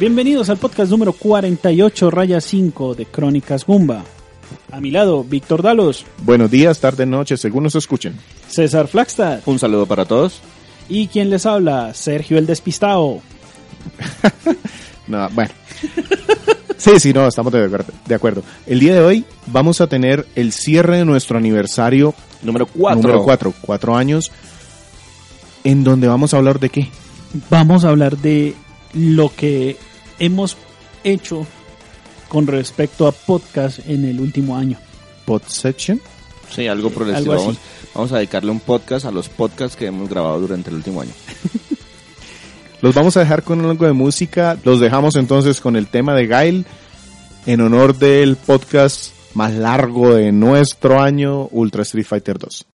Bienvenidos al podcast número 48, raya 5 de Crónicas Gumba. A mi lado, Víctor Dalos, Buenos días, tarde, noche, según nos escuchen. César Flagstad Un saludo para todos. y quien les habla, Sergio el Despistado. No, bueno. Sí, sí, no, estamos de acuerdo, de acuerdo. El día de hoy vamos a tener el cierre de nuestro aniversario Número 4. número 4, cuatro años, en donde vamos a hablar de qué. Vamos a hablar de lo que hemos hecho con respecto a podcast en el último año. Pod section. Sí, algo por el Algo estilo. Vamos, vamos a dedicarle un podcast a los podcasts que hemos grabado durante el último año. Los vamos a dejar con algo de música. Los dejamos entonces con el tema de Gail en honor del podcast más largo de nuestro año, Ultra Street Fighter 2.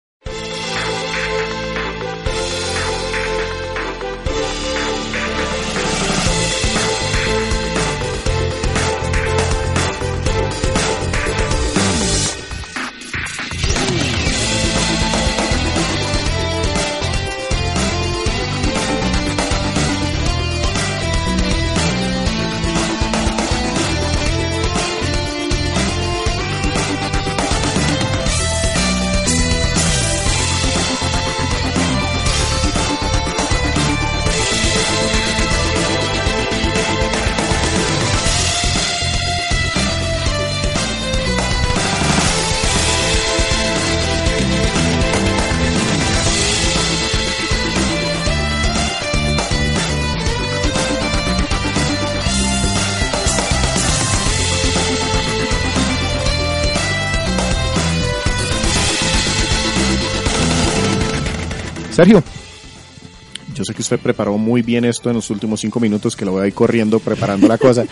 Sergio, yo sé que usted preparó muy bien esto en los últimos cinco minutos, que lo voy a ir corriendo preparando la cosa.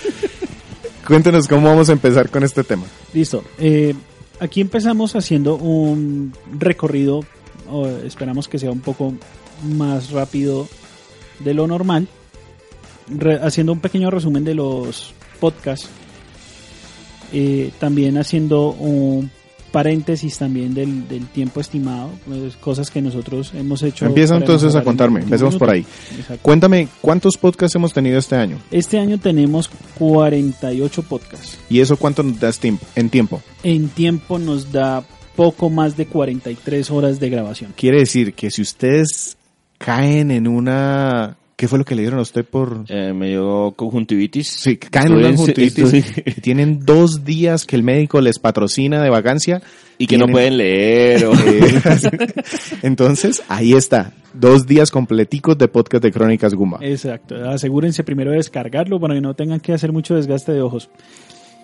Cuéntenos cómo vamos a empezar con este tema. Listo. Eh, aquí empezamos haciendo un recorrido, o esperamos que sea un poco más rápido de lo normal, re- haciendo un pequeño resumen de los podcasts, eh, también haciendo un paréntesis también del, del tiempo estimado, pues, cosas que nosotros hemos hecho. Empieza entonces a contarme, empecemos por ahí. Exacto. Cuéntame, ¿cuántos podcasts hemos tenido este año? Este año tenemos 48 podcasts. ¿Y eso cuánto nos das tiemp- en tiempo? En tiempo nos da poco más de 43 horas de grabación. Quiere decir que si ustedes caen en una... ¿Qué fue lo que le dieron a usted por...? Eh, me dio conjuntivitis. Sí, que caen en una conjuntivitis tienen dos días que el médico les patrocina de vacancia. y que no pueden leer. o- Eh, Entonces, ahí está. Dos días completicos de podcast de Crónicas Gumba. Exacto. Asegúrense primero de descargarlo para que no tengan que hacer mucho desgaste de ojos.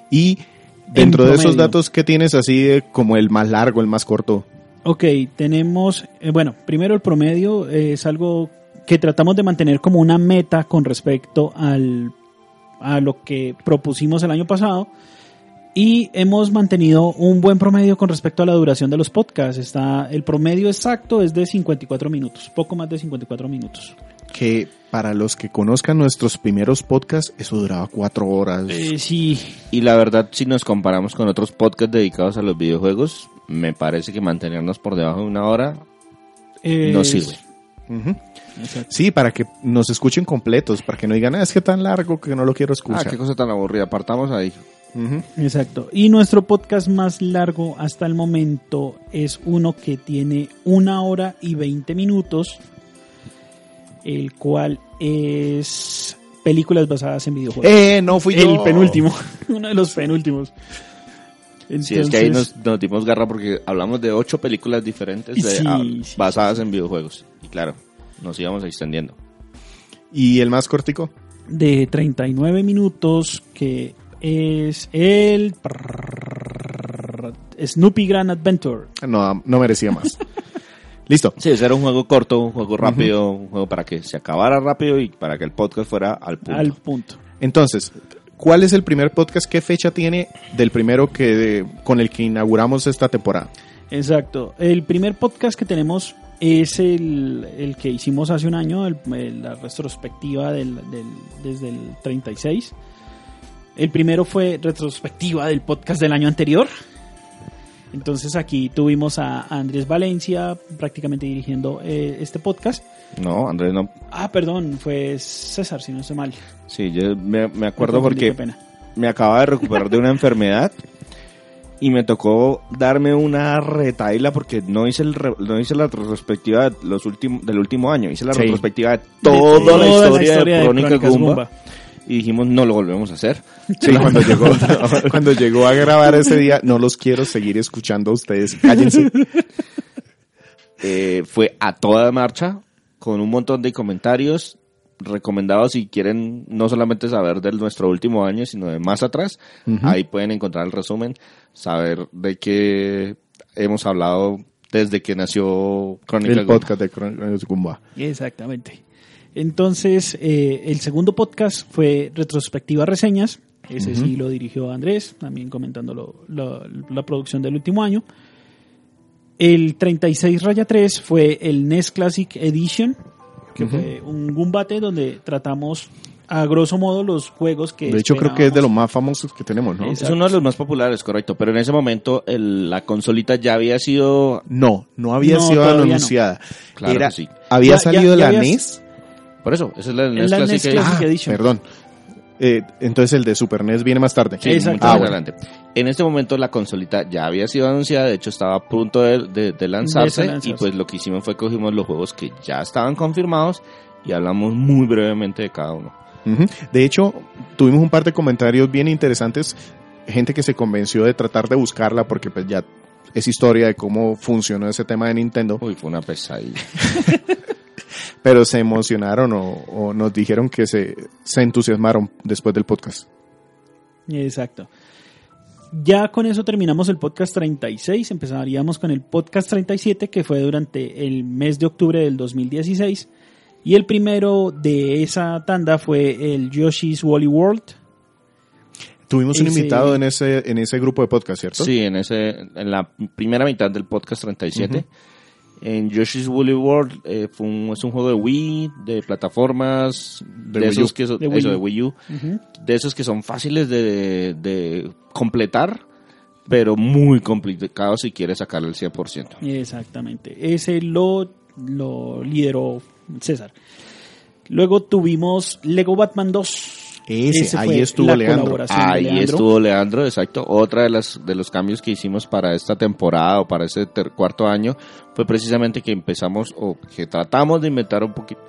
Y dentro de esos datos, ¿qué tienes así de como el más largo, el más corto? Ok, tenemos, eh, bueno, primero el promedio eh, es algo que tratamos de mantener como una meta con respecto al, a lo que propusimos el año pasado. Y hemos mantenido un buen promedio con respecto a la duración de los podcasts. Está, el promedio exacto es de 54 minutos, poco más de 54 minutos. Que para los que conozcan nuestros primeros podcasts, eso duraba cuatro horas. Eh, sí, y la verdad, si nos comparamos con otros podcasts dedicados a los videojuegos, me parece que mantenernos por debajo de una hora no es- sirve. Ujú. Exacto. Sí, para que nos escuchen completos, para que no digan, "Ah, es que tan largo que no lo quiero Ah, escuchar. qué cosa tan aburrida. Partamos ahí. Exacto. Y nuestro podcast más largo hasta el momento es uno que tiene una hora y 20 minutos, el cual es películas basadas en videojuegos. Eh, no fui el yo. penúltimo, uno de los penúltimos. Sí, es que ahí Entonces, nos, nos dimos garra porque hablamos de ocho películas diferentes de- Sí, ah, sí, basadas en videojuegos. Y claro, nos íbamos extendiendo. ¿Y el más cortico? de 39 minutos que es el Snoopy Grand Adventure. No, no merecía más. Listo. Sí, ese era un juego corto, un juego rápido, un juego para que se acabara rápido y para que el podcast fuera al punto. Al punto. Entonces, ¿cuál es el primer podcast? ¿Qué fecha tiene del primero que con el que inauguramos esta temporada? Exacto. El primer podcast que tenemos es el, el que hicimos hace un año, el- el- la retrospectiva del, del- desde el 36. El primero fue retrospectiva del podcast del año anterior. Entonces aquí tuvimos a Andrés Valencia prácticamente dirigiendo eh, este podcast. No, Andrés no. Ah, perdón, fue César, si no estoy mal. Sí, yo me, me acuerdo porque me acababa de recuperar de una enfermedad y me tocó darme una retaila porque no hice el re- no hice la retrospectiva de los últimos del último año, hice la Sí. retrospectiva de De toda, la historia, de, Crónicas Goomba, y dijimos no lo volvemos a hacer. Sí, cuando llegó, cuando llegó a grabar ese día, no los quiero seguir escuchando a ustedes. Cállense. Eh, fue a toda marcha con un montón de comentarios recomendados si quieren no solamente saber del nuestro último año, sino de más atrás. Ahí pueden encontrar el resumen, saber de qué hemos hablado desde que nació Crónica El podcast de Crónicas Gumba. Exactamente. Entonces, eh, el segundo podcast fue Retrospectiva Reseñas. Ese sí lo dirigió Andrés, también comentando lo- lo- la producción del último año. El 36 Raya 3 fue el NES Classic Edition, que fue un Gumbate donde tratamos a grosso modo los juegos que De hecho, creo que es de los más famosos que tenemos, ¿no? Es- Es uno de los más populares, correcto, pero en ese momento el- la consolita ya había sido... No, no había No, sido no. anunciada. Claro Era, que sí. Había Ya- salido ya la habías- NES. Por eso, esa es la Es NES la Classic NES Edition. Classic Ah, perdón. Eh, entonces el de Super NES viene más tarde. Sí, Exacto. Ah, bueno. adelante. En este momento la consolita ya había sido anunciada, de hecho estaba a punto de, de- de lanzarse De lanzarse. y pues lo que hicimos fue cogimos los juegos que ya estaban confirmados y hablamos muy brevemente de cada uno. Ujú. De hecho, tuvimos un par de comentarios bien interesantes. Gente que se convenció de tratar de buscarla porque pues ya es historia de cómo funcionó ese tema de Nintendo. Uy, fue una pesadilla. Pero se emocionaron o, o nos dijeron que se, se entusiasmaron después del podcast. Exacto. Ya con eso terminamos el podcast 36, empezaríamos con el podcast 37 que fue durante el mes de octubre del 2016 y el primero de esa tanda fue el Yoshi's Wally World. Tuvimos un invitado en ese, en ese grupo de podcast, ¿cierto? Sí, en ese en la primera mitad del podcast 37. En Yoshi's Woolly World eh, fue un, es un juego de Wii, de plataformas, De esos que son, De Wii eso, U. de Wii U, de esos que son fáciles de, de completar, pero muy complicados si quieres sacarle el 100%. Exactamente. Ese lo, lo lideró César. Luego tuvimos Lego Batman 2. Ese, ahí fue estuvo Leandro. Ahí Leandro. estuvo Leandro, exacto. Otra de las de los cambios que hicimos para esta temporada o para este ter- cuarto año fue precisamente que empezamos o que tratamos de inventar un poquito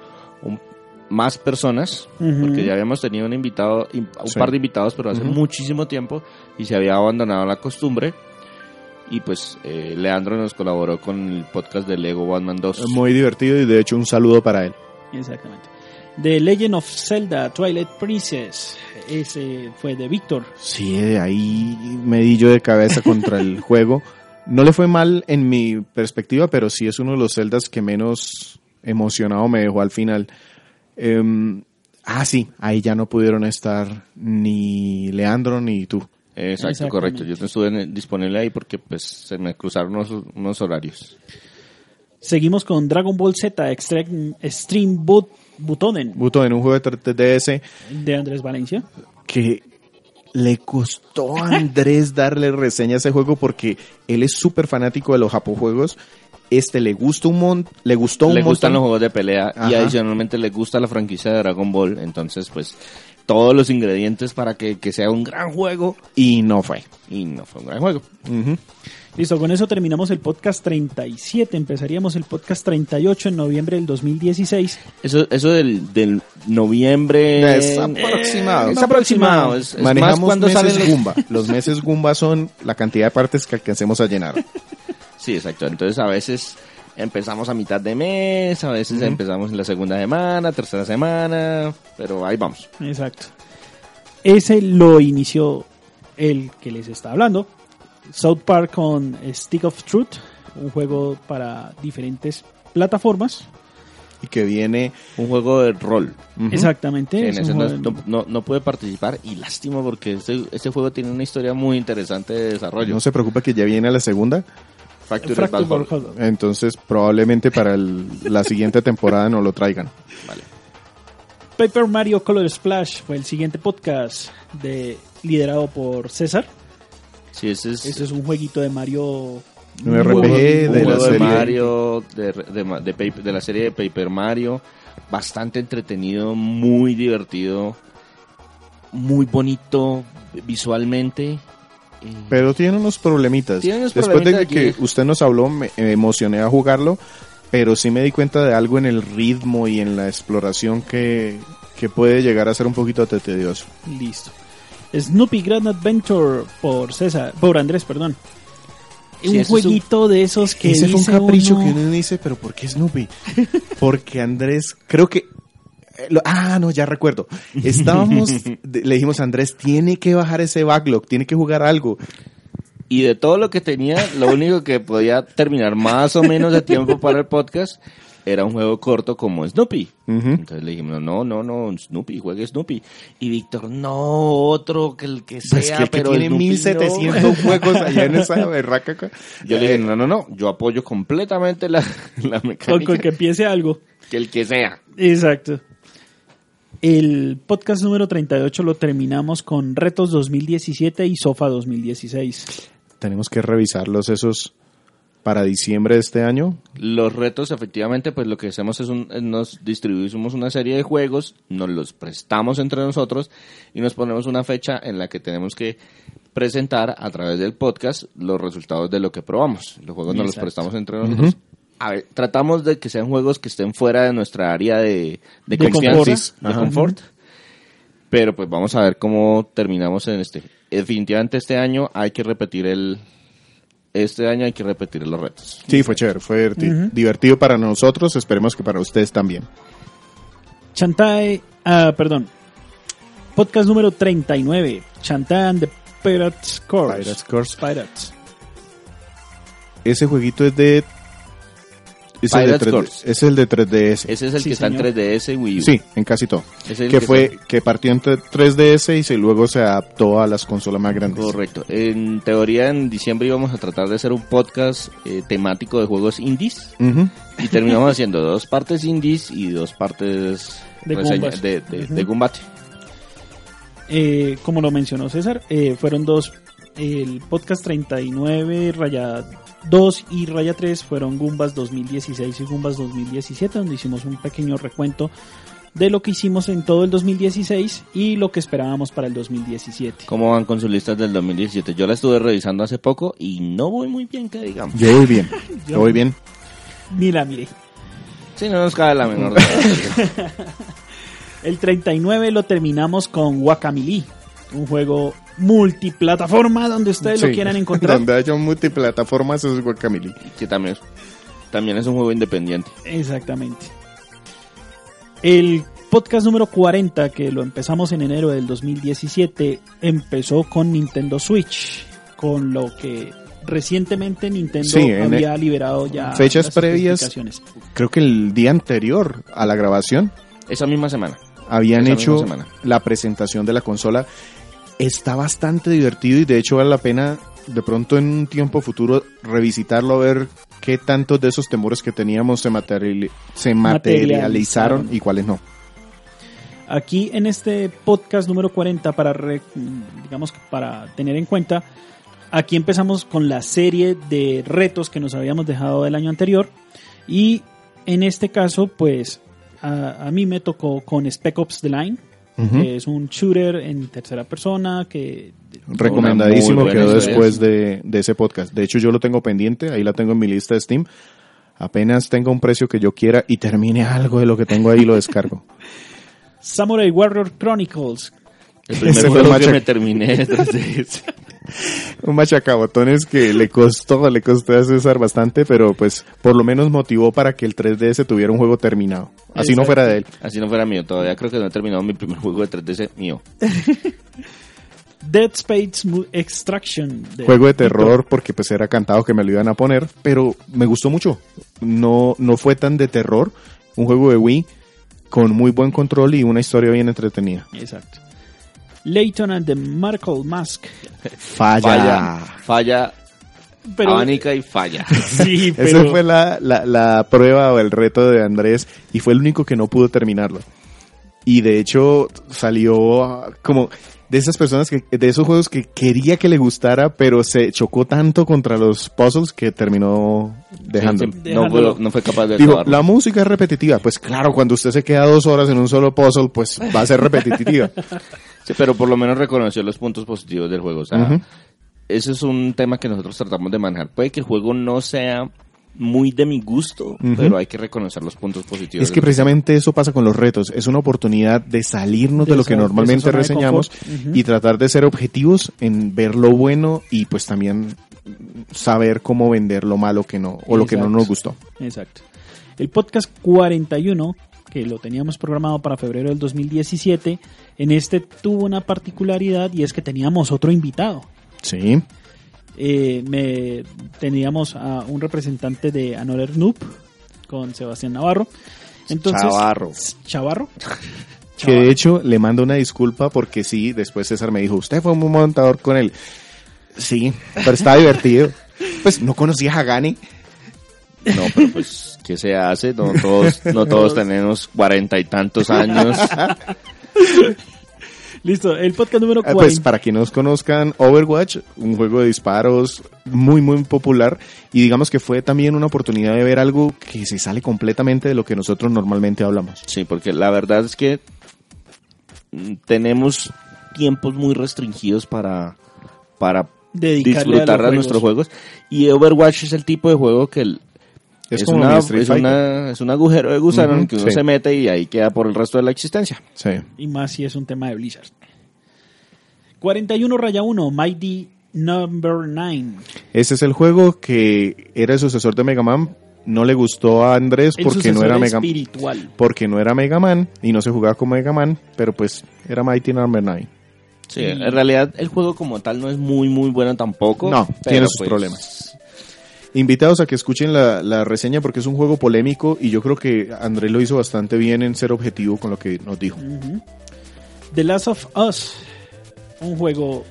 más personas, Ujú. porque ya habíamos tenido un invitado, un Sí. par de invitados, pero hace Ujú. muchísimo tiempo y se había abandonado la costumbre. Y pues eh, Leandro nos colaboró con el podcast de Lego Batman 2. Muy divertido y de hecho un saludo para él. Exactamente. The Legend of Zelda Twilight Princess. Ese fue de Víctor. Sí, de ahí me di yo de cabeza contra el juego. No le fue mal en mi perspectiva, pero sí es uno de los Zeldas que menos emocionado me dejó al final. Em, ah, sí, ahí ya no pudieron estar ni Leandro ni tú. Exacto, correcto. Yo no estuve disponible ahí porque pues se me cruzaron unos, unos horarios. Seguimos con Dragon Ball Z Extreme, Extreme Boot Butoden Buto en un juego de 3DS de Andrés Valencia. que le costó a Andrés darle reseña a ese juego porque él es súper fanático de los japojuegos. Este le gusta un mon le gustó un le gustan los juegos de pelea y adicionalmente le gusta la franquicia de Dragon Ball. Entonces, pues, todos los ingredientes para que, que sea un gran juego y no fue. y no fue un gran juego. Listo, con eso terminamos el podcast 37. Empezaríamos el podcast 38 en noviembre del 2016. Eso, eso del, del noviembre... Es aproximado. Es aproximado. Es, es más Manejamos cuando meses salen los- Gumba. Los meses Gumba son la cantidad de partes que alcancemos a llenar. Sí, exacto. Entonces, a veces empezamos a mitad de mes, a veces empezamos en la segunda semana, tercera semana, pero ahí vamos. Exacto. Ese lo inició el que les está hablando. South Park con Stick of Truth, un juego para diferentes plataformas. Y que viene. Un juego de rol. Exactamente. Sí, en ese no, no, no- no pude participar y lástima porque este, este juego tiene una historia muy interesante de desarrollo. No se preocupe que ya viene a la segunda. Fractured Fractured Ball. Ball Hall. Entonces probablemente para el- la siguiente temporada no lo traigan. Vale. Paper Mario Color Splash fue el siguiente podcast de, liderado por César. Sí, ese es, Este es un jueguito de Mario. Un RPG de un la juego de serie. Mario, de, de, de la serie de Paper Mario, bastante entretenido, muy divertido, muy bonito visualmente. Pero tiene unos problemitas. Tiene unos Después de que aquí. usted nos habló, me, emocioné a jugarlo, pero sí me di cuenta de algo en el ritmo y en la exploración que, que puede llegar a ser un poquito te- tedioso. Listo. Snoopy Grand Adventure por César, por Andrés, perdón. Sí, un es jueguito de esos que Ese fue un dice capricho uno- que uno dice, pero ¿por qué Snoopy? Porque Andrés, creo que... eh, lo- ah, no, ya recuerdo. Estábamos, le dijimos a Andrés, tiene que bajar ese backlog, tiene que jugar algo. Y de todo lo que tenía, lo único que podía terminar más o menos de tiempo para el podcast era un juego corto como Snoopy. Ujú. Entonces le dijimos, no, no, no, Snoopy, juegue Snoopy. Y Víctor, no, otro que el que sea, Pues que, el que pero tiene Snoopy no". 1700 juegos allá en esa berraca. ca- Yo le dije, no, no, no, yo apoyo completamente la, la mecánica. con que empiece algo. Que el que sea. Exacto. El podcast número 38 lo terminamos con Retos 2017 y Sofa 2016. Tenemos que revisarlos esos para diciembre de este año. Los retos, efectivamente, pues lo que hacemos es un, es nos distribuimos una serie de juegos, nos los prestamos entre nosotros y nos ponemos una fecha en la que tenemos que presentar a través del podcast los resultados de lo que probamos. Los juegos nos los prestamos entre nosotros. A ver, tratamos de que sean juegos que estén fuera de nuestra área de, de, De confianza, confort. de confort. Pero pues vamos a ver cómo terminamos en este. Definitivamente este año hay que repetir el... Este año hay que repetir los retos. Sí, fue chévere, fue diverti- divertido para nosotros, esperemos que para ustedes también. Chantae, ah, perdón. Podcast número 39. Chantae and the Pirates Course. Pirates Course. Pirates. Ese jueguito es de... Es el de, Pirates 3D Course. es el de 3DS. Ese es el Sí, que está en 3DS y Wii U. Sí, en casi todo. Es el Que que fue está- que partió entre 3DS y se, luego se adaptó a las consolas más grandes. Correcto. En teoría, en diciembre íbamos a tratar de hacer un podcast eh, temático de juegos indies. Y terminamos haciendo dos partes indies y dos partes de combate. Eh, como lo mencionó César, eh, fueron dos. El podcast 39, raya 2 y raya 3 fueron Gumbas 2016 y Gumbas 2017, donde hicimos un pequeño recuento de lo que hicimos en todo el 2016 y lo que esperábamos para el 2017. ¿Cómo van con sus listas del 2017? Yo la estuve revisando hace poco y no voy muy bien, que digamos. Yo voy bien, yo voy bien. Ni la miré. Sí, no nos cabe la menor duda. El 39 lo terminamos con Guacamole, un juego multiplataforma donde ustedes lo quieran encontrar. Donde haya multiplataformas es Guacamole. que también es, también es un juego independiente. Exactamente. El podcast número 40, que lo empezamos en enero del 2017, empezó con Nintendo Switch, con lo que recientemente Nintendo Sí, había liberado ya fechas las previas. Creo que el día anterior a la grabación Esa misma semana. habían Esa hecho semana. la presentación de la consola. Está bastante divertido y de hecho vale la pena de pronto en un tiempo futuro revisitarlo a ver qué tantos de esos temores que teníamos se, materiali- se materializaron Materializaron. y cuáles no. Aquí en este podcast número 40, para re- digamos para tener en cuenta, aquí empezamos con la serie de retos que nos habíamos dejado del año anterior. Y en este caso, pues a, a mí me tocó con Spec Ops The Line, Que es un shooter en tercera persona que Recomendadísimo quedó después de, de ese podcast. De hecho, yo lo tengo pendiente, ahí la tengo en mi lista de Steam. Apenas tenga un precio que yo quiera y termine algo de lo que tengo ahí, lo descargo. Samurai Warrior Chronicles. El primer juego el que me terminé de 3DS. un machacabotones que le costó, le costó a César bastante, pero pues por lo menos motivó para que el 3DS tuviera un juego terminado. Así no fuera de él. Así no fuera mío. Todavía creo que no he terminado mi primer juego de 3DS mío. Dead Space Extraction. de Juego de terror porque pues era cantado que me lo iban a poner, pero me gustó mucho. No, no fue tan de terror. Un juego de Wii con muy buen control y una historia bien entretenida. Exacto. Layton and the Markle Mask. Falla. Falla. Falla. Pero, Abanica y falla. sí, pero Esa fue la, la, la prueba o el reto de Andrés y fue el único que no pudo terminarlo. Y de hecho salió como de esas personas que, de esos juegos que quería que le gustara, pero se chocó tanto contra los puzzles que terminó dejando. Sí, sí, no, Dejándolo. fue, no fue capaz de Digo, acabarlo. la música es repetitiva. Pues claro, cuando usted se queda dos horas en un solo puzzle, pues va a ser repetitiva. Sí, pero por lo menos reconoció los puntos positivos del juego. O sea, Ujú. ese es un tema que nosotros tratamos de manejar. Puede que el juego no sea muy de mi gusto, pero hay que reconocer los puntos positivos. Es que precisamente eso pasa con los retos. Es una oportunidad de salirnos de, De lo que normalmente reseñamos y tratar de ser objetivos en ver lo bueno y pues también saber cómo vender lo malo que no o lo que no nos gustó. Exacto. El podcast 41, que lo teníamos programado para febrero del 2017, en este tuvo una particularidad y es que teníamos otro invitado. Sí. Eh, me, teníamos a un representante de Another Noob con Sebastián Navarro. Entonces, Chavarro. Chavarro. Que de hecho le mando una disculpa porque sí, después César me dijo, usted fue un montador con él. Sí, pero está divertido. Pues no conocías a Gani. No, pero pues, ¿qué se hace? No todos, no todos tenemos cuarenta y tantos años. Listo, el podcast número Ah, 40. Pues para quienes nos conozcan, Overwatch, un juego de disparos muy, muy popular. Y digamos que fue también una oportunidad de ver algo que se sale completamente de lo que nosotros normalmente hablamos. Sí, porque la verdad es que tenemos tiempos muy restringidos para, para Dedicarle disfrutar a a, nuestros juegos. Y Overwatch es el tipo de juego que el- Es es, como una- es, Fighter. una- es un agujero de gusano en Ujú, el que uno sí. se mete y ahí queda por el resto de la existencia. Sí. Y más si es un tema de Blizzard. 41 raya 1, Mighty Number 9. Ese es el juego que era el sucesor de Mega Man. No le gustó a Andrés El porque no era Mega espiritual. porque no era Mega Man y no se jugaba con Mega Man, pero pues era Mighty Number 9. Sí, en realidad el juego como tal no es muy muy bueno tampoco. No, pero, tiene sus pues, problemas. Invitados a que escuchen la, la reseña porque es un juego polémico y yo creo que Andrés lo hizo bastante bien en ser objetivo con lo que nos dijo. The Last of Us. Un juego.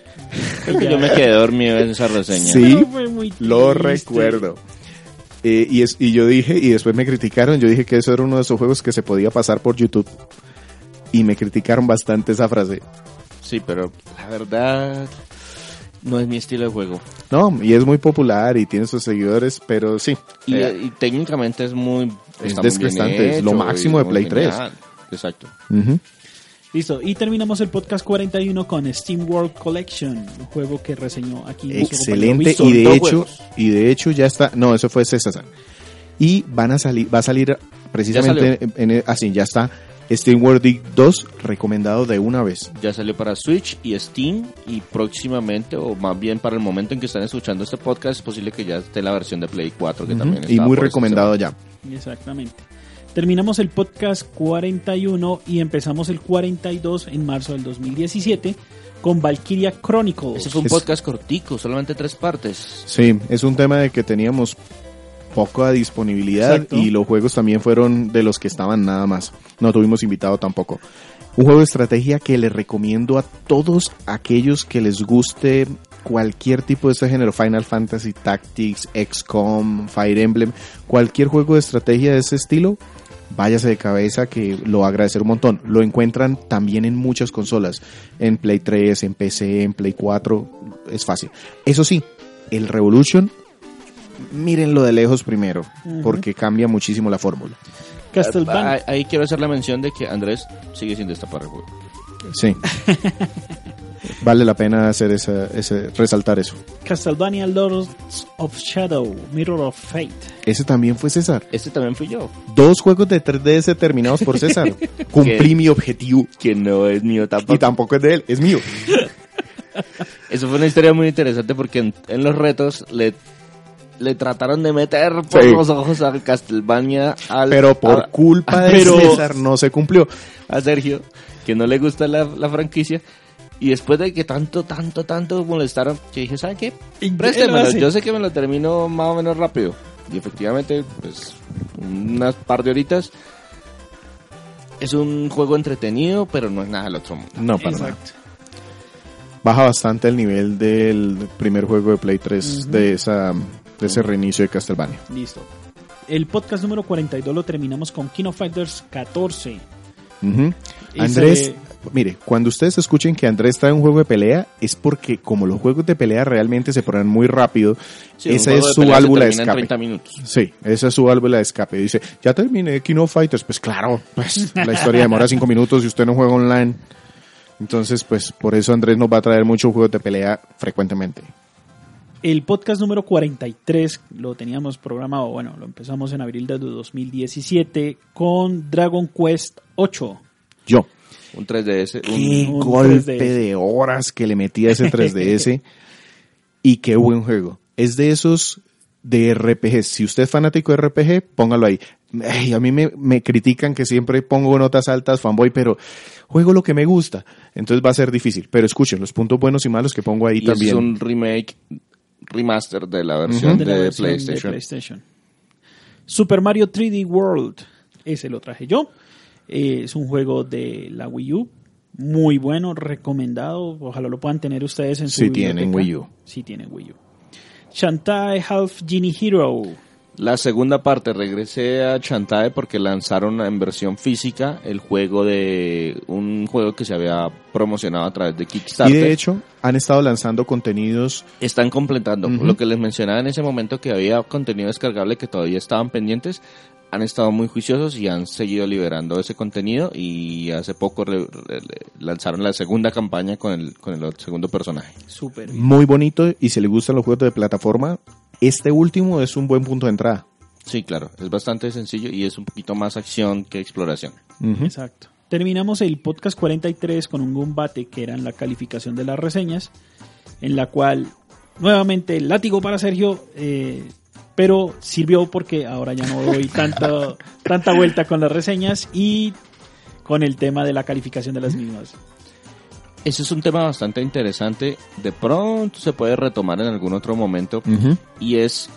Creo que yo me quedé dormido en esa reseña. Sí. No, fue muy Lo recuerdo. Eh, y, es, y yo dije, y después me criticaron, yo dije que eso era uno de esos juegos que se podía pasar por YouTube. Y me criticaron bastante esa frase. Sí, pero la verdad no es mi estilo de juego. No, y es muy popular y tiene sus seguidores, pero sí. Y, eh, y técnicamente es muy... Es desgastante, es lo máximo de Play 3. genial. Exacto. Listo, y terminamos el podcast 41 con Steam World Collection, un juego que reseñó aquí. Excelente y de hecho juegos. y de hecho ya está no eso fue César y van a salir va a salir precisamente en, en- así ya está Steam World Dig 2 recomendado de una vez Ya salió para Switch y Steam y próximamente, o más bien para el momento en que están escuchando este podcast, es posible que ya esté la versión de Play 4 que también y está muy por recomendado ya. Exactamente. Terminamos el podcast 41 y empezamos el 42 en marzo del 2017 con Valkyria Chronicles. Ese fue un Es- podcast cortico, solamente tres partes. sí es un tema de que teníamos poca disponibilidad Exacto. y los juegos también fueron de los que estaban nada más no tuvimos invitado tampoco un juego de estrategia que les recomiendo a todos aquellos que les guste cualquier tipo de este género, Final Fantasy Tactics, XCOM, Fire Emblem, cualquier juego de estrategia de ese estilo, váyase de cabeza que lo va a agradecer un montón. Lo encuentran también en muchas consolas, en Play 3, en PC, en Play 4, es fácil. Eso sí, el Revolution, mírenlo de lejos primero, porque cambia muchísimo la fórmula. Castlevania. Ahí, ahí quiero hacer la mención de que Andrés sigue sin destapar el juego. Sí. vale la pena hacer esa, ese, resaltar eso. Castlevania Lords of Shadow, Mirror of Fate. Ese también fue César. Este también fui yo. Dos juegos de 3DS terminados por César. Cumplí ¿Qué? mi objetivo. Que no es mío tampoco. Y tampoco es de él, es mío. Eso fue una historia muy interesante porque en, en los retos le, le trataron de meter por Sí. los ojos al Castlevania al, Pero por a, culpa de Pero- César no se cumplió. a Sergio, que no le gusta la, la franquicia. Y después de que tanto, tanto, tanto molestaron, yo dije, ¿saben qué? Préstemelo, yo sé que me lo termino más o menos rápido. Y efectivamente, pues, unas par de horitas. Es un juego entretenido, pero no es nada del otro mundo. No, para nada. Exacto. Baja bastante el nivel del primer juego de Play 3 Ujú. de, esa, de ese reinicio de Castlevania. Listo. El podcast número 42 lo terminamos con King of Fighters 14. Ujú. Y Andrés, se- mire, cuando ustedes escuchen que Andrés trae un juego de pelea, es porque como los juegos de pelea realmente se ponen muy rápido, Sí, esa es su válvula de termina en escape. 30 minutos. Sí, esa es su válvula de escape. Dice, ya terminé King of Fighters. Pues claro, pues la historia demora cinco minutos y usted no juega online. Entonces, pues por eso Andrés nos va a traer muchos juegos de pelea frecuentemente. El podcast número 43 lo teníamos programado, bueno, lo empezamos en abril de 2017 con Dragon Quest 8. Yo. Un 3DS. Qué un golpe 3DS. de horas que le metí a ese 3DS. y qué buen juego. Es de esos de RPG. Si usted es fanático de RPG, póngalo ahí. A mí me, me critican que siempre pongo notas altas, fanboy, pero juego lo que me gusta. Entonces va a ser difícil. Pero escuchen, los puntos buenos y malos que pongo ahí Y también. es un remake, remaster de la versión de de, la versión de PlayStation. PlayStation. Super Mario 3D World, ese lo traje yo. Eh, es un juego de la Wii U, muy bueno, recomendado. Ojalá lo puedan tener ustedes en su Si tienen biblioteca. Wii U. Si tienen Wii U. Shantae Half Genie Hero. La segunda parte, regresé a Chantae porque lanzaron en versión física el juego de un juego que se había promocionado a través de Y Kickstarter. de hecho, han estado lanzando contenidos. están completando lo que les mencionaba en ese momento que había contenido descargable que todavía estaban pendientes. Han estado muy juiciosos y han seguido liberando ese contenido y hace poco re- re- lanzaron la segunda campaña con el, con el segundo personaje. Súper. Muy bonito y si le gustan los juegos de plataforma, este último es un buen punto de entrada. Sí, claro, es bastante sencillo y es un poquito más acción que exploración. Exacto. Terminamos el podcast 43 con un combate que era en la calificación de las reseñas, en la cual nuevamente el látigo para Sergio, eh, pero sirvió porque ahora ya no doy tanta, tanta vuelta con las reseñas y con el tema de la calificación de las mismas. Ese es un tema bastante interesante. De pronto se puede retomar en algún otro momento y es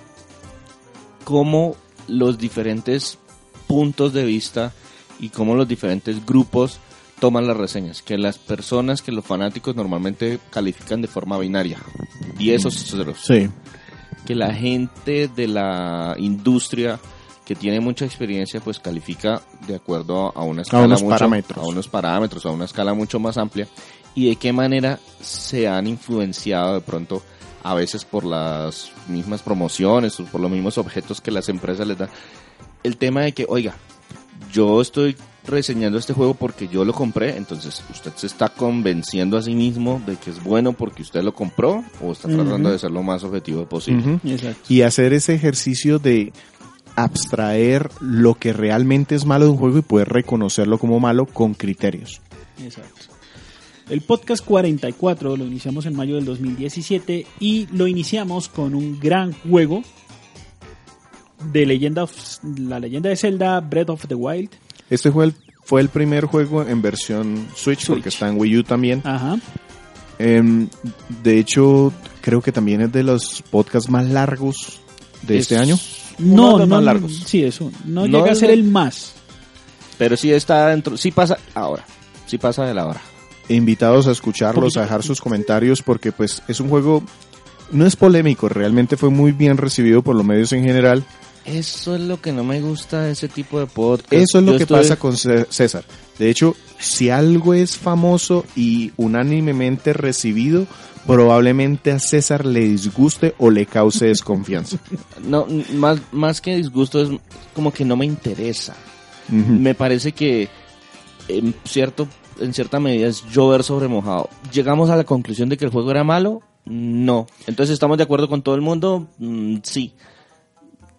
cómo los diferentes puntos de vista y cómo los diferentes grupos toman las reseñas. Que las personas, que los fanáticos normalmente califican de forma binaria. 10 o ceros. Sí. Que la gente de la industria que tiene mucha experiencia pues califica de acuerdo a una escala unos mucho- parámetros. a unos parámetros, a una escala mucho más amplia y de qué manera se han influenciado de pronto a veces por las mismas promociones o por los mismos objetos que las empresas les dan. El tema de que, oiga, yo estoy reseñando este juego porque yo lo compré, entonces usted se está convenciendo a sí mismo de que es bueno porque usted lo compró o está tratando Ujú. de ser lo más objetivo posible. Ujú. Exacto. y hacer ese ejercicio de abstraer lo que realmente es malo de un juego y poder reconocerlo como malo con criterios. Exacto. El podcast 44 lo iniciamos en mayo del 2017 y lo iniciamos con un gran juego de leyenda of- la leyenda de Zelda Breath of the Wild. Este fue el, fue el primer juego en versión Switch, porque está en Wii U también. Ajá. Em, de hecho, creo que también es de los podcasts más largos de Es este año. uno No, de los no, más largos. sí, eso. No, No llega a ser de- el más. Pero sí está dentro, sí pasa ahora, sí pasa de la hora. Invitados a escucharlos, a dejar sus comentarios, porque pues es un juego, no es polémico, realmente fue muy bien recibido por los medios en general. Eso es lo que no me gusta de ese tipo de podcast. Eso es lo Yo que estoy- pasa con Cé- César. De hecho, si algo es famoso y unánimemente recibido, probablemente a César le disguste o le cause desconfianza. No, más, más que disgusto es como que no me interesa. Me parece que en cierto, en cierta medida es llover sobre mojado. Llegamos a la conclusión de que el juego era malo. No. Entonces estamos de acuerdo con todo el mundo. Mm, sí.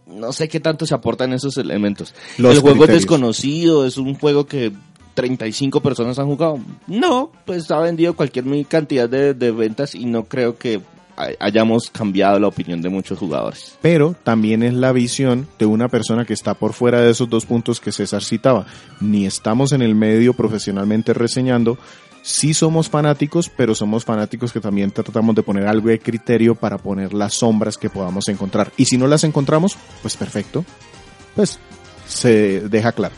No sé qué tanto se aportan esos elementos. Los el juego criterios. es desconocido, es un juego que 35 personas han jugado. No, pues ha vendido cualquier cantidad de, de ventas y no creo que hayamos cambiado la opinión de muchos jugadores. Pero también es la visión de una persona que está por fuera de esos dos puntos que César citaba. Ni estamos en el medio profesionalmente reseñando. Sí somos fanáticos, pero somos fanáticos que también tratamos de poner algo de criterio para poner las sombras que podamos encontrar. Y si no las encontramos, pues perfecto. Pues se deja claro.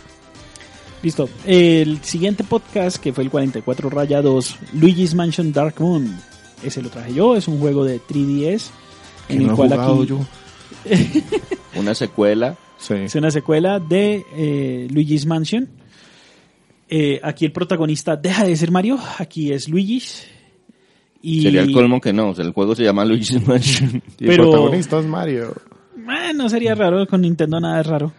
Listo. El siguiente podcast, que fue el 44 raya 2, Luigi's Mansion Dark Moon. Ese lo traje yo, es un juego de 3DS. Que En no el he cual jugado aquí yo. Una secuela Sí. es una secuela de eh, Luigi's Mansion. Eh, aquí el protagonista deja de ser Mario, aquí es Luigi. Y... Sería el colmo que no, o sea, el juego se llama Luigi's Mansion. Y Pero- el protagonista es Mario. Eh, no sería raro, con Nintendo nada es raro.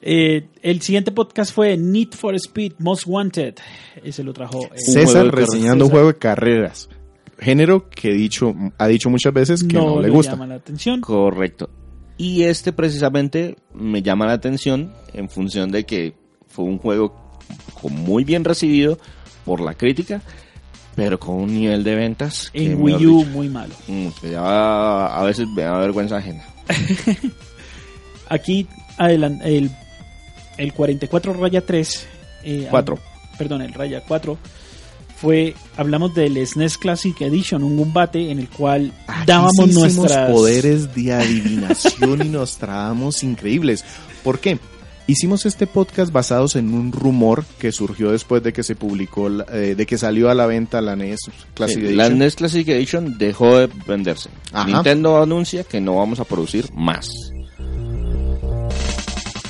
Eh, el siguiente podcast fue Need for Speed Most Wanted. Ese lo trajo. eh, César reseñando un juego de carreras. Género que he dicho, ha dicho muchas veces que no, le le gusta. llama la atención. Correcto. Y este precisamente me llama la atención en función de que fue un juego muy bien recibido por la crítica, pero con un nivel de ventas que, En Wii U dicho, muy malo. mm, que ya a veces me da vergüenza ajena. Aquí adelan- el, el 44 raya 3. eh, Cuatro. Perdón, el raya 4. Fue, hablamos del SNES Classic Edition, un combate en el cual Aquí dábamos sí nuestras... poderes de adivinación y nos traamos increíbles. ¿Por qué? Hicimos este podcast basados en un rumor que surgió después de que se publicó, la- eh, de que salió a la venta la NES Classic Sí, la Edition. NES Classic Edition dejó de venderse. Ajá. Nintendo anuncia que no vamos a producir más.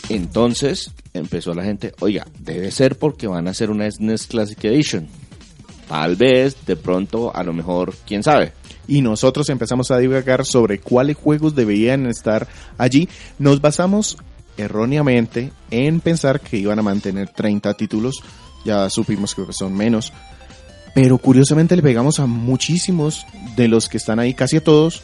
Entonces empezó la gente, oiga, debe ser porque van a hacer una SNES Classic Edition. Tal vez, de pronto, a lo mejor, quién sabe. y nosotros empezamos a divagar sobre cuáles juegos deberían estar allí. Nos basamos erróneamente en pensar que iban a mantener 30 títulos. Ya supimos que son menos. Pero curiosamente le pegamos a muchísimos de los que están ahí, casi a todos.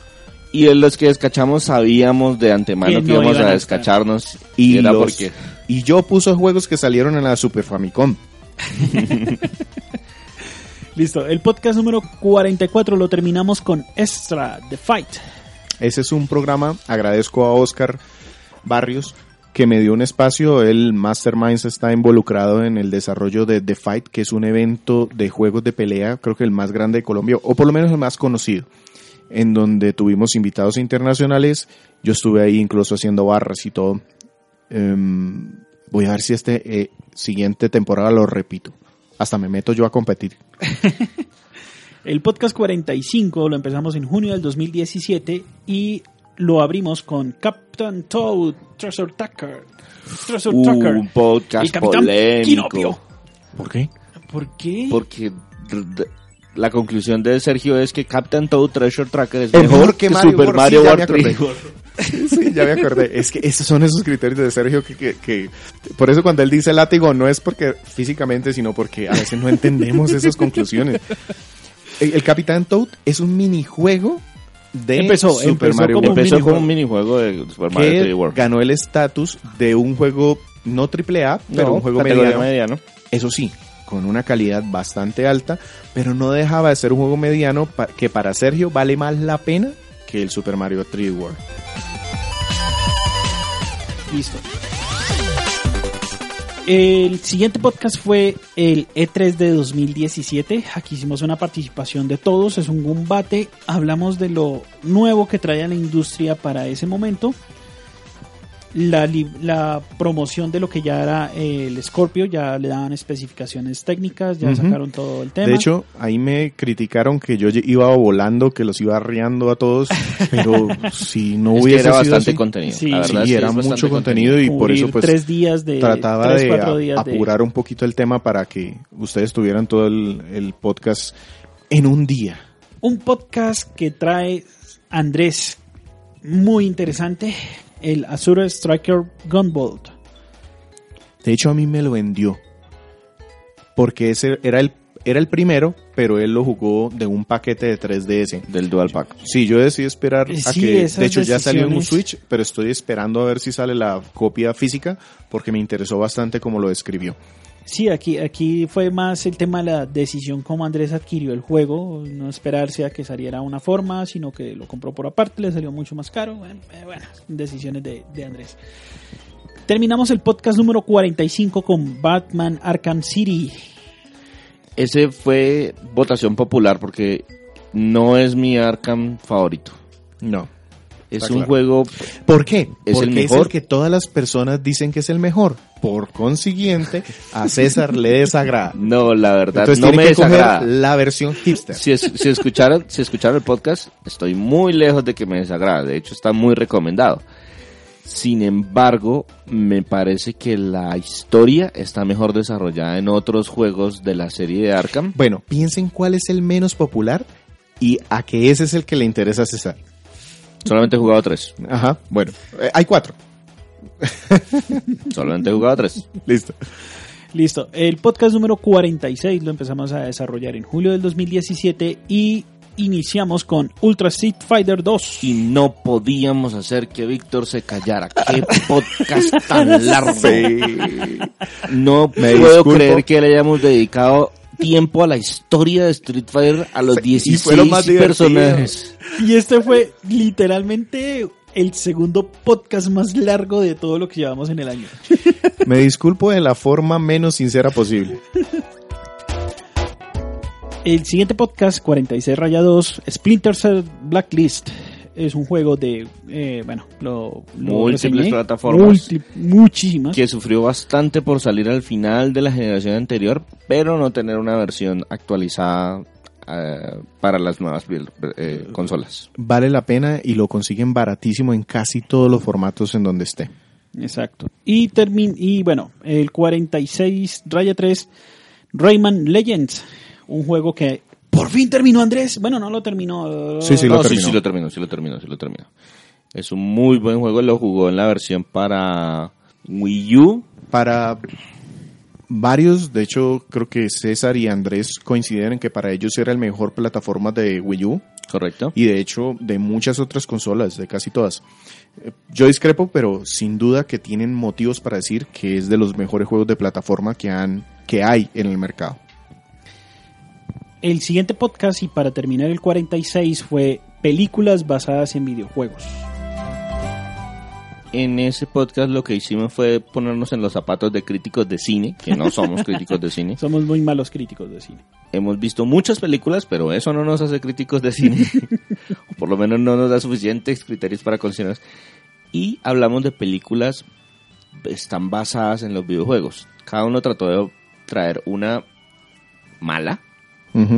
Y en los que descachamos sabíamos de antemano Que que no íbamos iban a a descacharnos. Y, Y era los- porque... y yo puso juegos que salieron en la Super Famicom. Listo, el podcast número 44 lo terminamos con Extra, The Fight. Ese es un programa. Agradezco a Oscar Barrios que me dio un espacio. El Masterminds está involucrado en el desarrollo de The Fight, que es un evento de juegos de pelea, creo que el más grande de Colombia, o por lo menos el más conocido, en donde tuvimos invitados internacionales. Yo estuve ahí incluso haciendo barras y todo. Em, voy a ver si este eh, siguiente temporada lo repito. Hasta me meto yo a competir. El podcast 45 lo empezamos en junio del 2017 y lo abrimos con Captain Toad, Treasure Tucker. Treasure Tucker. Un podcast Capitán polémico. ¿Por qué? ¿Por qué? Porque la conclusión de Sergio es que Captain Toad Treasure Tracker es mejor, que, Super Mario sí, ya World me acordé. 3. Sí, ya me acordé. Es que esos son esos criterios de Sergio que, que, que- por eso cuando él dice látigo no es porque físicamente, sino porque a veces no entendemos esas conclusiones. El, el Capitán Toad es un minijuego de Empezó- Super empezó Mario como World. Empezó como un minijuego de Super Mario que 3D World. ganó el estatus de un juego no triple A, pero No, un juego mediano. mediano. Eso sí, con una calidad bastante alta, pero no dejaba de ser un juego mediano que para Sergio vale más la pena el Super Mario 3D World. Listo. El siguiente podcast fue el E3 de 2017. Aquí hicimos una participación de todos. Es un combate. Hablamos de lo nuevo que trae la industria para ese momento. La, li- la promoción de lo que ya era el Scorpio. Ya le daban especificaciones técnicas. Ya sacaron todo el tema. De hecho, ahí me criticaron que yo iba volando, que los iba arriando a todos, pero si no Es que hubiese era sido bastante así, contenido. Sí, la verdad sí, era mucho contenido y por eso pues tres días de trataba tres, de apurar un poquito el tema para que ustedes tuvieran todo el, el podcast en un día. un podcast que trae Andrés muy interesante, el Azure Striker Gunvolt. De hecho, a mí me lo vendió. Porque ese era el, era el primero, pero él lo jugó de un paquete de 3DS. Del Dual Pack. Sí, yo decidí esperar a Sí, que, esas de hecho ya salió en un. Switch, pero estoy esperando a ver si sale la copia física, porque me interesó bastante como lo describió. Sí, aquí, aquí fue más el tema de la decisión como Andrés adquirió el juego, no esperarse a que saliera una forma, sino que lo compró por aparte, le salió mucho más caro. Bueno, eh, bueno, decisiones de, de Andrés. Terminamos el podcast número 45 con Batman Arkham City. Ese fue votación popular porque no es mi Arkham favorito. No. Es Está un claro. juego ¿Por qué? ¿Es Porque el es mejor? el que todas las personas dicen que es el mejor. Por consiguiente, a César le desagrada. No, la verdad, Entonces no me desagrada. la versión hipster. Si, es- si, escucharon, si escucharon el podcast, estoy muy lejos de que me desagrade. De hecho, está muy recomendado. Sin embargo, me parece que la historia está mejor desarrollada en otros juegos de la serie de Arkham. Bueno, piensen cuál es el menos popular y a que ese es el que le interesa a César. Solamente he jugado tres. Ajá, bueno, eh, hay cuatro. Solamente he jugado tres. Listo. Listo. El podcast número 46 lo empezamos a desarrollar en julio del 2017 y iniciamos con Ultra Street Fighter 2. Y no podíamos hacer que Víctor se callara. ¡Qué podcast tan largo! No Me puedo disculpo. creer que le hayamos dedicado tiempo a la historia de Street Fighter a los Sí, y 16 fue lo más divertido. personajes. Y este fue literalmente el segundo podcast más largo de todo lo que llevamos en el año. Me disculpo de la forma menos sincera posible. El siguiente podcast, 46 raya 2, Splinter Cell Blacklist. Es un juego de, eh, bueno, lo, lo Múltiples reseñé. plataformas. Multi- muchísimas. Que sufrió bastante por salir al final de la generación anterior, pero no tener una versión actualizada eh, para las nuevas eh, consolas. Vale la pena y lo consiguen baratísimo en casi todos los formatos en donde esté. Exacto. Y, termin y bueno, el 46 raya 3, Rayman Legends. Un juego que por fin terminó Andrés. Bueno, no lo terminó. Sí, sí, lo No, sí, terminó. sí lo terminó, sí lo terminó, sí lo terminó. Es un muy buen juego, lo jugó en la versión para Wii U. Para varios, de hecho, creo que César y Andrés coinciden en que para ellos era el mejor plataforma de Wii U Correcto. y de hecho de muchas otras consolas, de casi todas. Eh, Yo discrepo, pero sin duda que tienen motivos para decir que es de los mejores juegos de plataforma que han que hay en el mercado. El siguiente podcast, y para terminar el 46, fue películas basadas en videojuegos. En ese podcast lo que hicimos fue ponernos en los zapatos de críticos de cine, que no somos críticos de cine. Somos muy malos críticos de cine. Hemos visto muchas películas, pero eso no nos hace críticos de cine. o por lo menos no nos da suficientes criterios para considerarlas. Y hablamos de películas que están basadas en los videojuegos. Cada uno trató de traer una mala,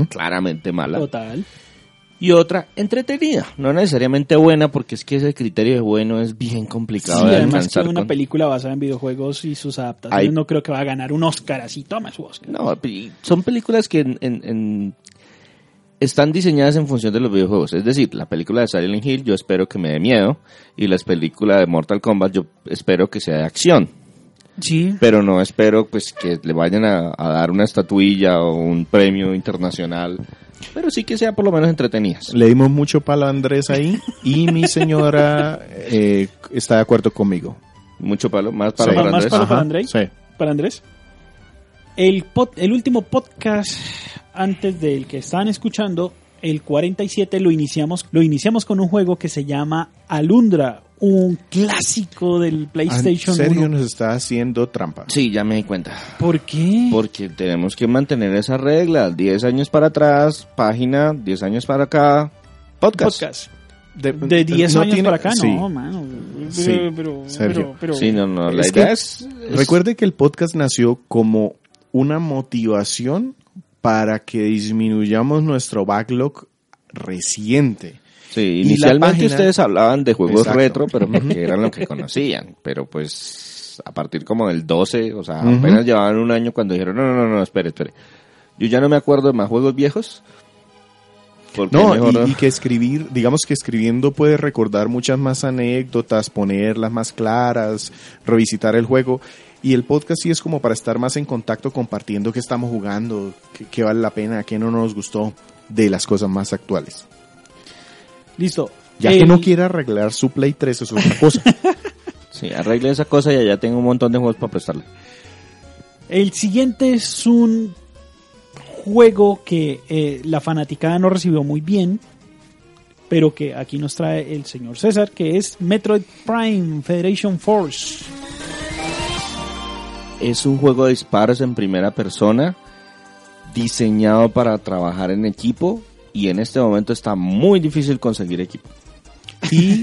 Claramente mala, Total. y otra entretenida. No necesariamente buena, porque es que ese criterio de bueno es bien complicado Sí, de además que una con- película basada en videojuegos y sus adaptaciones Hay- no creo que va a ganar un Oscar así. Toma su Oscar. No, son películas que en- en- en- están diseñadas en función de los videojuegos. Es decir, la película de Silent Hill yo espero que me dé miedo y la película de Mortal Kombat yo espero que sea de acción. Sí. Pero no espero pues que le vayan a, a dar una estatuilla o un premio internacional. Pero sí que sea por lo menos entretenidas. Le dimos mucho palo a Andrés ahí y mi señora eh, está de acuerdo conmigo. Mucho palo, más para, Sí. para Más Andrés. palo. Ajá, para Andrés? Sí. Para Andrés. El, pod- el último podcast antes del que estaban escuchando, el 47, lo iniciamos, lo iniciamos con un juego que se llama Alundra, un clásico del ¿En PlayStation serio 1. nos está haciendo trampa? Sí, ya me di cuenta. ¿Por qué? Porque tenemos que mantener esa regla. 10 años para atrás, página, 10 años para acá, podcast. podcast. De 10 no años tiene- para acá, sí. no, mano. Sí, Pero, pero, pero, pero- Sí, no, no, la Es idea que es, es- Recuerde que el podcast nació como una motivación para que disminuyamos nuestro backlog reciente. Sí, inicialmente página- ustedes hablaban de juegos Exacto. retro, pero porque eran lo que conocían. Pero pues a partir como del 12, o sea, apenas llevaban un año cuando dijeron, no, no, no, no, espere, espere. Yo ya no me acuerdo de más juegos viejos. No, y que escribir, digamos que escribiendo puedes recordar muchas más anécdotas, ponerlas más claras, revisitar el juego. Y el podcast sí es como para estar más en contacto compartiendo qué estamos jugando, qué, qué vale la pena, qué no nos gustó de las cosas más actuales. Listo. Ya El- que no quiera arreglar su Play 3 es otra cosa. Sí, arregle esa cosa y allá tengo un montón de juegos para prestarle. El siguiente es un juego que eh, la fanaticada no recibió muy bien, pero que aquí nos trae el señor César, que es Metroid Prime Federation Force. Es un juego de disparos en primera persona, diseñado para trabajar en equipo y en este momento está muy difícil conseguir equipo. Y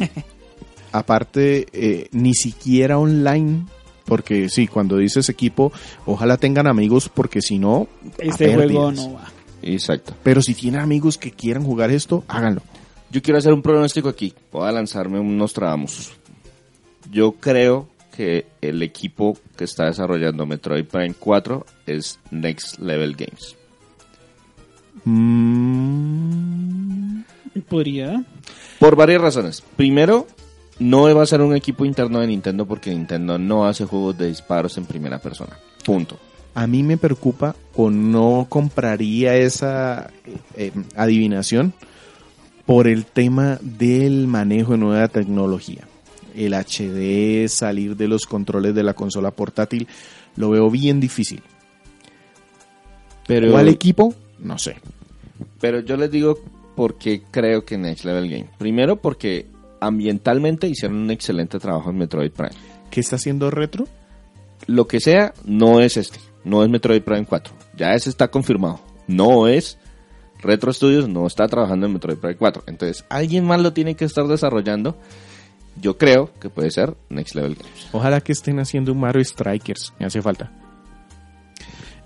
aparte, eh, ni siquiera online, porque sí, cuando dices equipo, ojalá tengan amigos, porque si no, Este juego no va. Exacto. Pero si tienen amigos que quieran jugar esto, háganlo. Yo quiero hacer un pronóstico aquí. Voy a lanzarme unos tramos. Yo creo que el equipo que está desarrollando Metroid Prime 4 es Next Level Games. Mm, Podría. Por varias razones. Primero, no va a ser un equipo interno de Nintendo porque Nintendo no hace juegos de disparos en primera persona. Punto. a mí me preocupa o no compraría esa eh, adivinación por el tema del manejo de nueva tecnología. El HD, salir de los controles de la consola portátil, lo veo bien difícil. Pero, ¿Cuál equipo? No sé. pero yo les digo por qué creo que Next Level Game. Primero porque ambientalmente hicieron un excelente trabajo en Metroid Prime. ¿Qué está haciendo Retro? Lo que sea, no es este. No es Metroid Prime 4. Ya ese está confirmado. No es Retro Studios, no está trabajando en Metroid Prime 4. Entonces, alguien más lo tiene que estar desarrollando. Yo creo que puede ser Next Level Games. Ojalá que estén haciendo un Mario Strikers. Me hace falta.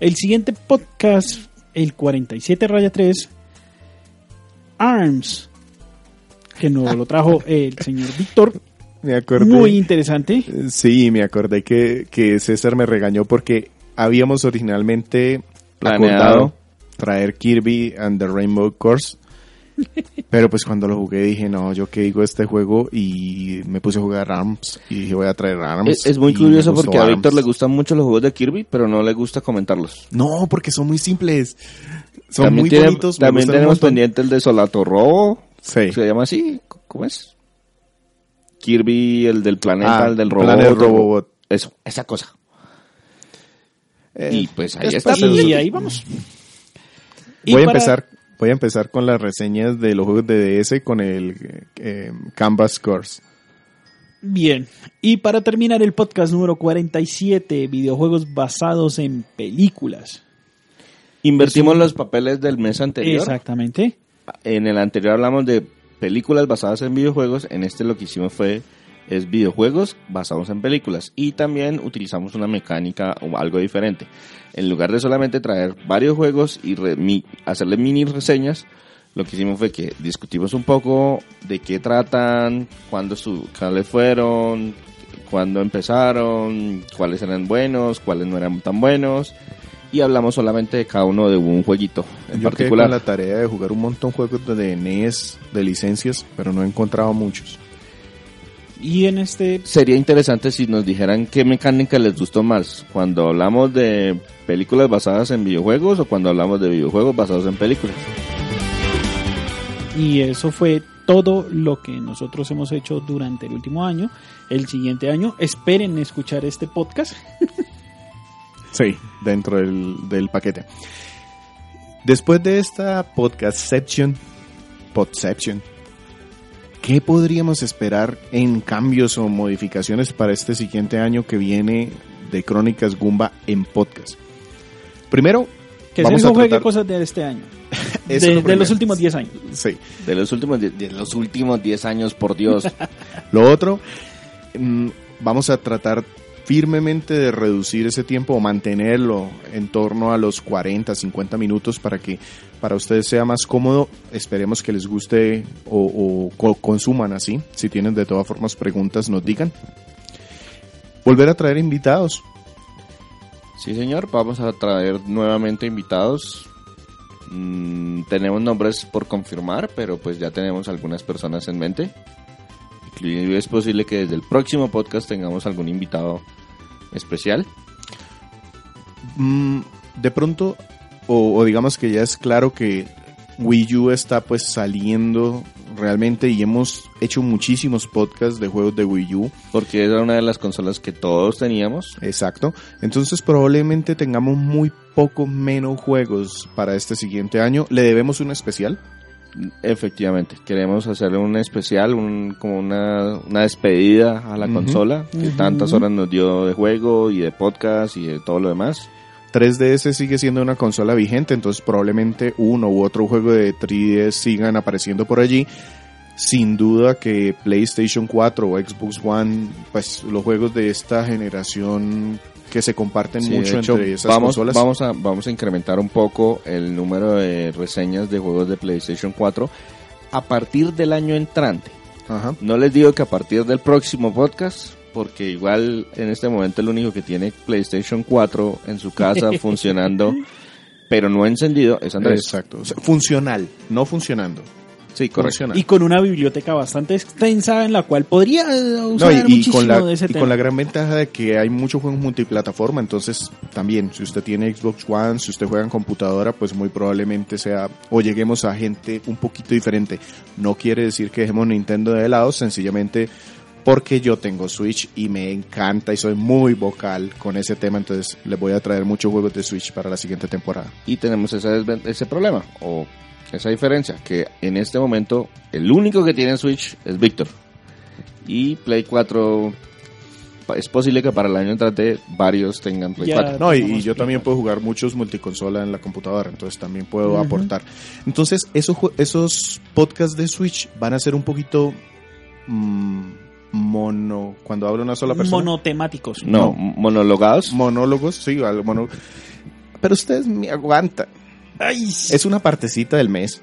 El siguiente podcast, el 47 raya 3, ARMS, que nos lo trajo el señor Víctor. Me acordé. Muy interesante. Sí, me acordé que, que César me regañó porque habíamos originalmente Planeado. acordado traer Kirby and the Rainbow Course. Pero pues cuando lo jugué dije, no, yo qué digo este juego y me puse a jugar ARMS y dije voy a traer ARMS. Es, es muy curioso porque a Víctor le gustan mucho los juegos de Kirby, pero no le gusta comentarlos. No, porque son muy simples. Son también muy tiene- bonitos. También tenemos pendiente el de Solato Robo. Sí. ¿Se llama así? ¿Cómo es? Kirby, el del planeta, Ah, el del robot. Planet Robobot. Eso, esa cosa. Eh, y pues ahí está. Y ahí vamos. Y Voy a para- empezar, voy a empezar con las reseñas de los juegos de DS con el eh, Canvas Course. Bien. Y para terminar el podcast número 47, videojuegos basados en películas. Invertimos los papeles del mes anterior. Exactamente. En el anterior hablamos de películas basadas en videojuegos. En este lo que hicimos fue es videojuegos basados en películas. Y también utilizamos una mecánica o algo diferente. En lugar de solamente traer varios juegos y re- mi- hacerle mini reseñas, lo que hicimos fue que discutimos un poco de qué tratan, cuándo su, cuáles fueron, cuándo empezaron, cuáles eran buenos, cuáles no eran tan buenos. Y hablamos solamente de cada uno de un jueguito en Yo quedé particular. con la tarea de jugar un montón de juegos de NES, de licencias, pero no he encontrado muchos. Y en este Sería interesante si nos dijeran qué mecánica les gustó más, cuando hablamos de películas basadas en videojuegos o cuando hablamos de videojuegos basados en películas. Y eso fue todo lo que nosotros hemos hecho durante el último año. El siguiente año, esperen escuchar este podcast. Sí, dentro del, del paquete. Después de esta podcastception, podception, ¿qué podríamos esperar en cambios o modificaciones para este siguiente año que viene de Crónicas Gumba en podcast? Primero, Que Vamos se a tratar- cosas de este año. De, lo los últimos 10 años. sí. De los últimos de los últimos 10 años, por Dios. Lo otro, mm, vamos a tratar firmemente de reducir ese tiempo o mantenerlo en torno a los 40, 50 minutos para que para ustedes sea más cómodo. Esperemos que les guste o, o co- consuman así. Si tienen de todas formas preguntas, nos digan. Volver a traer invitados. Sí, señor, vamos a traer nuevamente invitados. Mm, tenemos nombres por confirmar, pero pues ya tenemos algunas personas en mente. Es posible que desde el próximo podcast tengamos algún invitado especial. Mm, de pronto, o, o digamos que ya es claro que Wii U está pues saliendo realmente y hemos hecho muchísimos podcasts de juegos de Wii U. Porque era una de las consolas que todos teníamos. Exacto. Entonces probablemente tengamos muy pocos menos juegos para este siguiente año. Le debemos un especial. Efectivamente, queremos hacerle un especial, un, como una, una despedida a la consola, que tantas horas nos dio de juego y de podcast y de todo lo demás. 3DS sigue siendo una consola vigente, entonces probablemente uno u otro juego de 3DS sigan apareciendo por allí. Sin duda que PlayStation 4 o Xbox One, pues los juegos de esta generación que se comparten Sí, mucho hecho, entre esas vamos, consolas. Vamos a, vamos a incrementar un poco el número de reseñas de juegos de PlayStation 4 a partir del año entrante. Ajá. No les digo que a partir del próximo podcast, porque igual en este momento el único que tiene PlayStation 4 en su casa funcionando, pero no encendido, es Andrés. Exacto. O sea, funcional, no funcionando. Sí, correcto. Funcional. Y con una biblioteca bastante extensa en la cual podría eh, No, usar y, y muchísimo con la, de ese y tema. con la gran ventaja de que hay muchos juegos multiplataforma, entonces también, si usted tiene Xbox One, si usted juega en computadora, pues muy probablemente sea, o lleguemos a gente un poquito diferente. No quiere decir que dejemos Nintendo de lado, sencillamente porque yo tengo Switch y me encanta y soy muy vocal con ese tema, entonces les voy a traer muchos juegos de Switch para la siguiente temporada. Y tenemos ese, ese problema, o esa diferencia, que en este momento el único que tiene Switch es Víctor. Y Play 4, pa- es posible que para el año entrante varios tengan Play Ya. 4. No, y, yo también 4. puedo jugar muchos multiconsola en la computadora, entonces también puedo aportar. Entonces, esos, esos podcasts de Switch van a ser un poquito mm, mono, cuando habla una sola persona. Monotemáticos. No, monologados. Monólogos, sí, algo mono. Pero ustedes me aguantan. Es una partecita del mes.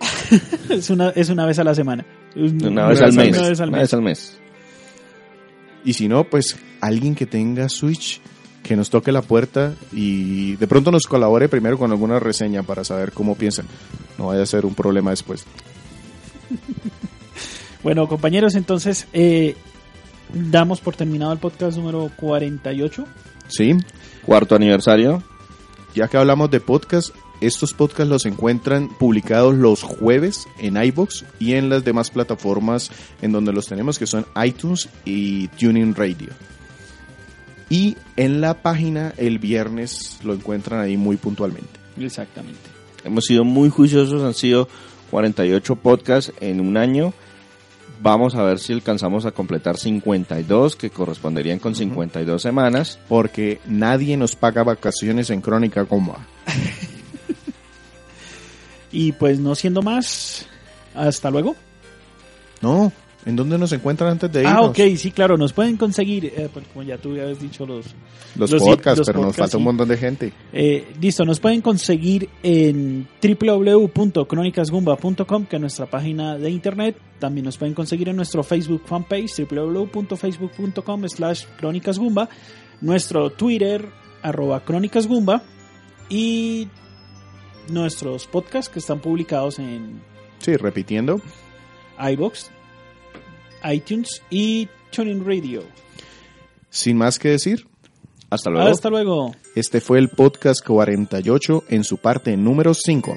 Es una, es una vez a la semana. Una vez al mes. Una vez al Una mes. vez al mes. Y si no, pues alguien que tenga Switch, que nos toque la puerta y de pronto nos colabore primero con alguna reseña para saber cómo piensan. No vaya a ser un problema después. Bueno, compañeros, entonces eh, damos por terminado el podcast número 48. Sí, Cuarto aniversario. ya que hablamos de podcast, estos podcasts los encuentran publicados los jueves en iBox y en las demás plataformas en donde los tenemos, que son iTunes y Tuning Radio. Y en la página el viernes lo encuentran ahí muy puntualmente. Exactamente. Hemos sido muy juiciosos, han sido 48 podcasts en un año. Vamos a ver si alcanzamos a completar 52, que corresponderían con 52 semanas. Porque nadie nos paga vacaciones en Crónica Comba. Y pues no siendo más, hasta luego. No, ¿en dónde nos encuentran antes de irnos? Ah, ok, sí, claro, nos pueden conseguir, eh, como ya tú habías dicho, los... Los, Los- podcasts, los pero nos falta un montón de gente. Eh, listo, nos pueden conseguir en www.cronicasgumba.com, que es nuestra página de internet. También nos pueden conseguir en nuestro Facebook fanpage, www.facebook.com slash crónicasgumba, nuestro Twitter, arroba crónicasgumba, y nuestros podcasts que están publicados en Sí, repitiendo. iBox, iTunes y TuneIn Radio. Sin más que decir, Hasta luego. Hasta luego. este fue el podcast 48 en su parte número 5.